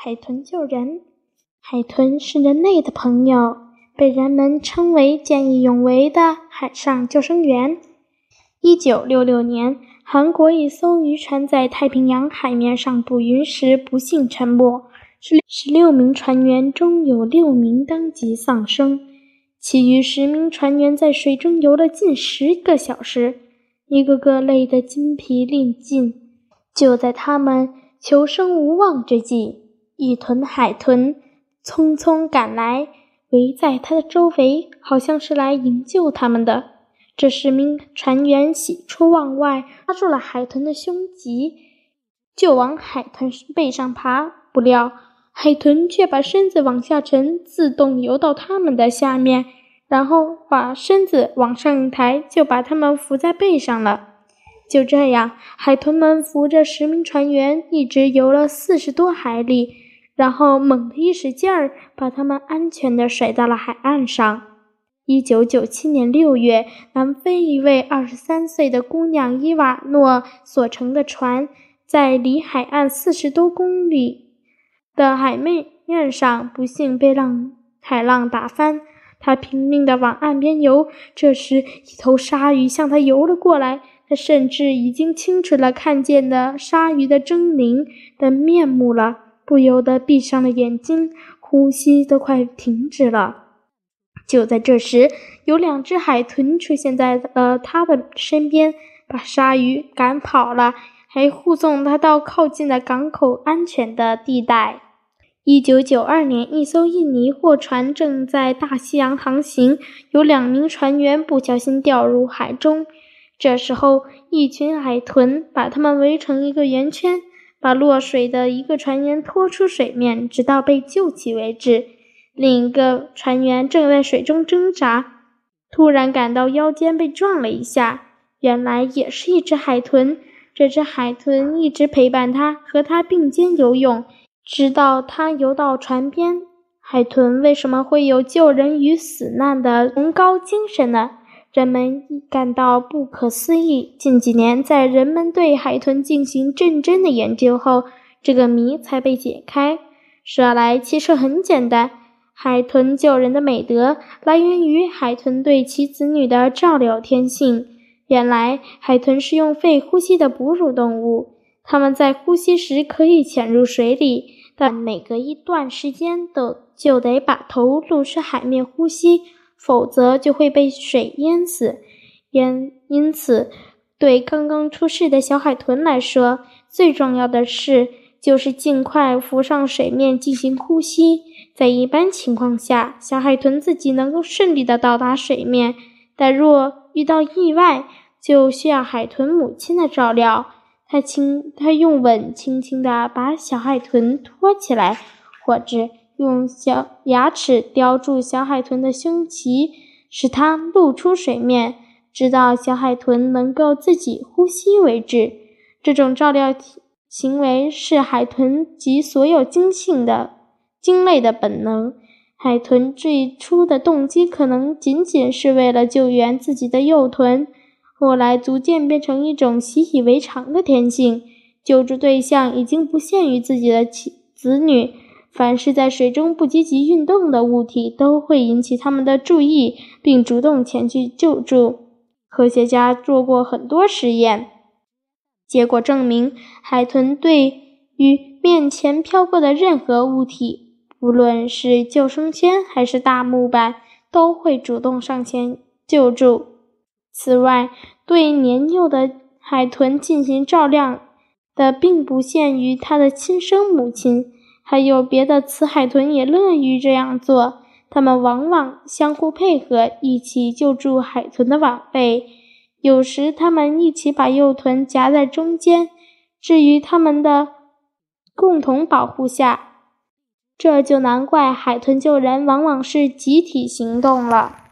海豚救人。海豚是人类的朋友，被人们称为见义勇为的海上救生员。一九六六年，韩国一艘渔船在太平洋海面上捕鱼时不幸沉没，十十六名船员中有六名当即丧生，其余十名船员在水中游了近十个小时，一个个累得筋疲力尽。就在他们求生无望之际，一团海豚匆匆赶来，围在他的周围，好像是来营救他们的。这十名船员喜出望外，抓住了海豚的胸脊，就往海豚背上爬。不料，海豚却把身子往下沉，自动游到他们的下面，然后把身子往上一抬，就把他们扶在背上了。就这样，海豚们扶着十名船员，一直游了四十多海里，然后猛地一使劲儿，把他们安全地甩到了海岸上。一九九七年六月，南非一位二十三岁的姑娘伊瓦诺所乘的船，在离海岸四十多公里的海面面上，不幸被浪海浪打翻。她拼命地往岸边游，这时一头鲨鱼向她游了过来。他甚至已经清楚了看见的鲨鱼的狰狞的面目了，不由得闭上了眼睛，呼吸都快停止了。就在这时，有两只海豚出现在了他的身边，把鲨鱼赶跑了，还护送他到靠近的港口安全的地带。一九九二年，一艘印尼货船正在大西洋航行，有两名船员不小心掉入海中。这时候，一群海豚把他们围成一个圆圈，把落水的一个船员拖出水面，直到被救起为止。另一个船员正在水中挣扎，突然感到腰间被撞了一下，原来也是一只海豚。这只海豚一直陪伴他，和他并肩游泳，直到他游到船边。海豚为什么会有救人于死难的崇高精神呢？人们感到不可思议。近几年，在人们对海豚进行认真的研究后，这个谜才被解开。说来其实很简单：海豚救人的美德来源于海豚对其子女的照料天性。原来，海豚是用肺呼吸的哺乳动物，它们在呼吸时可以潜入水里，但每隔一段时间都就得把头露出海面呼吸。否则就会被水淹死。因因此，对刚刚出世的小海豚来说，最重要的事就是尽快浮上水面进行呼吸。在一般情况下，小海豚自己能够顺利的到达水面，但若遇到意外，就需要海豚母亲的照料。它轻，它用吻轻轻地把小海豚托起来，或者。用小牙齿叼住小海豚的胸鳍，使它露出水面，直到小海豚能够自己呼吸为止。这种照料行为是海豚及所有精性的鲸类的本能。海豚最初的动机可能仅仅是为了救援自己的幼豚，后来逐渐变成一种习以为常的天性。救助对象已经不限于自己的妻子女。凡是在水中不积极运动的物体，都会引起他们的注意，并主动前去救助。科学家做过很多实验，结果证明，海豚对于面前飘过的任何物体，不论是救生圈还是大木板，都会主动上前救助。此外，对年幼的海豚进行照料的，并不限于它的亲生母亲。还有别的雌海豚也乐于这样做，它们往往相互配合，一起救助海豚的晚辈。有时，它们一起把幼豚夹在中间，置于它们的共同保护下。这就难怪海豚救人往往是集体行动了。